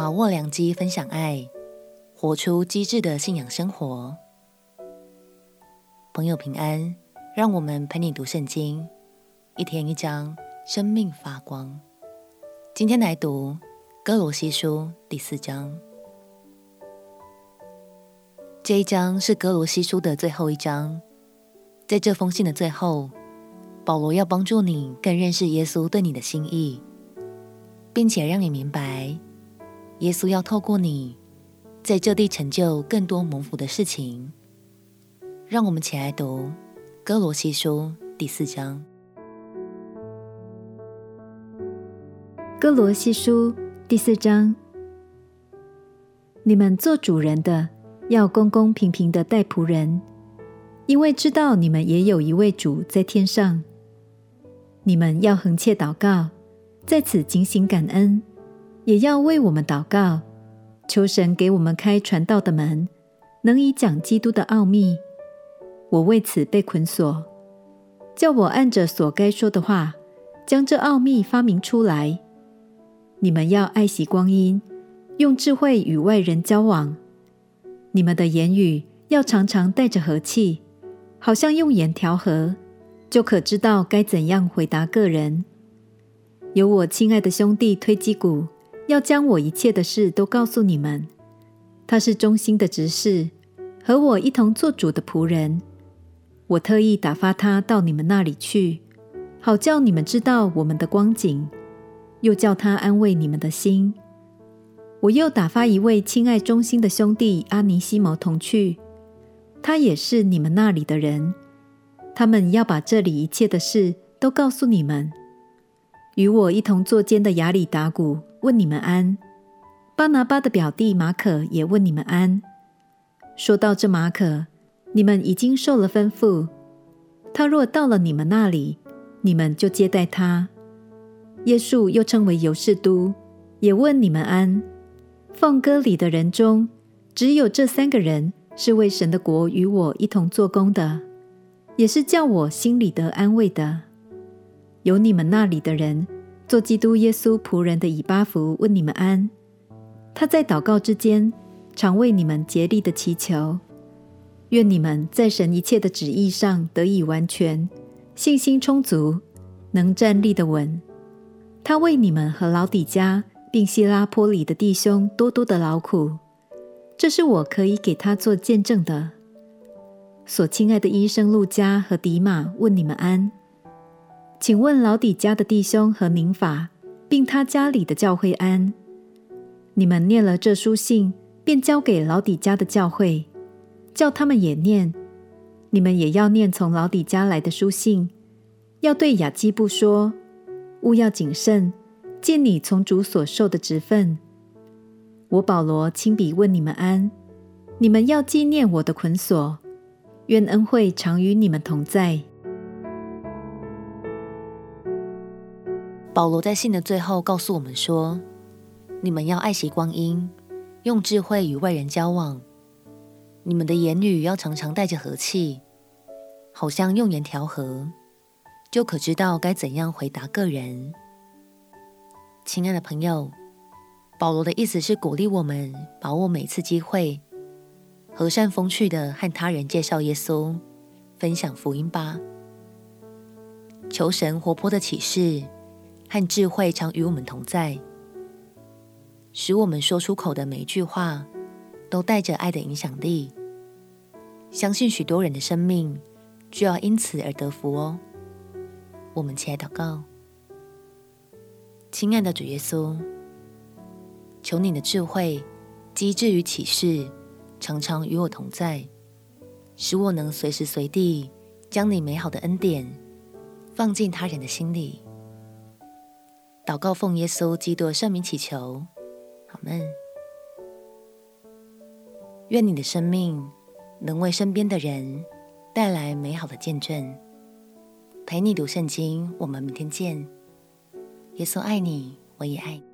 把握良机，分享爱，活出机智的信仰生活。朋友平安，让我们陪你读圣经，一天一章，生命发光。今天来读哥罗西书第四章。这一章是哥罗西书的最后一章，在这封信的最后，保罗要帮助你更认识耶稣对你的心意。并且让你明白，耶稣要透过你，在这地成就更多蒙福的事情。让我们起来读《歌罗西书》第四章。《歌罗西书》第四章，你们做主人的，要公公平平的待仆人，因为知道你们也有一位主在天上。你们要恒切祷告。在此警醒感恩，也要为我们祷告，求神给我们开传道的门，能以讲基督的奥秘。我为此被捆锁，叫我按着所该说的话，将这奥秘发明出来。你们要爱惜光阴，用智慧与外人交往。你们的言语要常常带着和气，好像用盐调和，就可知道该怎样回答个人。有我亲爱的兄弟推基古，要将我一切的事都告诉你们。他是忠心的执事，和我一同做主的仆人。我特意打发他到你们那里去，好叫你们知道我们的光景，又叫他安慰你们的心。我又打发一位亲爱忠心的兄弟阿尼西摩同去，他也是你们那里的人。他们要把这里一切的事都告诉你们。与我一同作监的亚里达古问你们安，巴拿巴的表弟马可也问你们安。说到这马可，你们已经受了吩咐，他若到了你们那里，你们就接待他。耶稣又称为犹士都，也问你们安。奉歌里的人中，只有这三个人是为神的国与我一同做工的，也是叫我心里得安慰的。有你们那里的人，做基督耶稣仆人的以巴弗问你们安。他在祷告之间，常为你们竭力的祈求，愿你们在神一切的旨意上得以完全，信心充足，能站立的稳。他为你们和老底嘉并希拉波里的弟兄多多的劳苦，这是我可以给他做见证的。所亲爱的医生路加和迪马问你们安。请问老底家的弟兄和宁法，并他家里的教会安。你们念了这书信，便交给老底家的教会，叫他们也念。你们也要念从老底家来的书信，要对雅基布说：务要谨慎，尽你从主所受的职分。我保罗亲笔问你们安。你们要纪念我的捆锁，愿恩惠常与你们同在。保罗在信的最后告诉我们说：“你们要爱惜光阴，用智慧与外人交往。你们的言语要常常带着和气，好像用盐调和，就可知道该怎样回答个人。”亲爱的朋友，保罗的意思是鼓励我们把握每次机会，和善风趣的和他人介绍耶稣，分享福音吧。求神活泼的启示。和智慧常与我们同在，使我们说出口的每一句话都带着爱的影响力。相信许多人的生命就要因此而得福哦。我们起来祷告，亲爱的主耶稣，求你的智慧、机智与启示常常与我同在，使我能随时随地将你美好的恩典放进他人的心里。祷告奉耶稣基督圣名祈求，好门。愿你的生命能为身边的人带来美好的见证。陪你读圣经，我们明天见。耶稣爱你，我也爱你。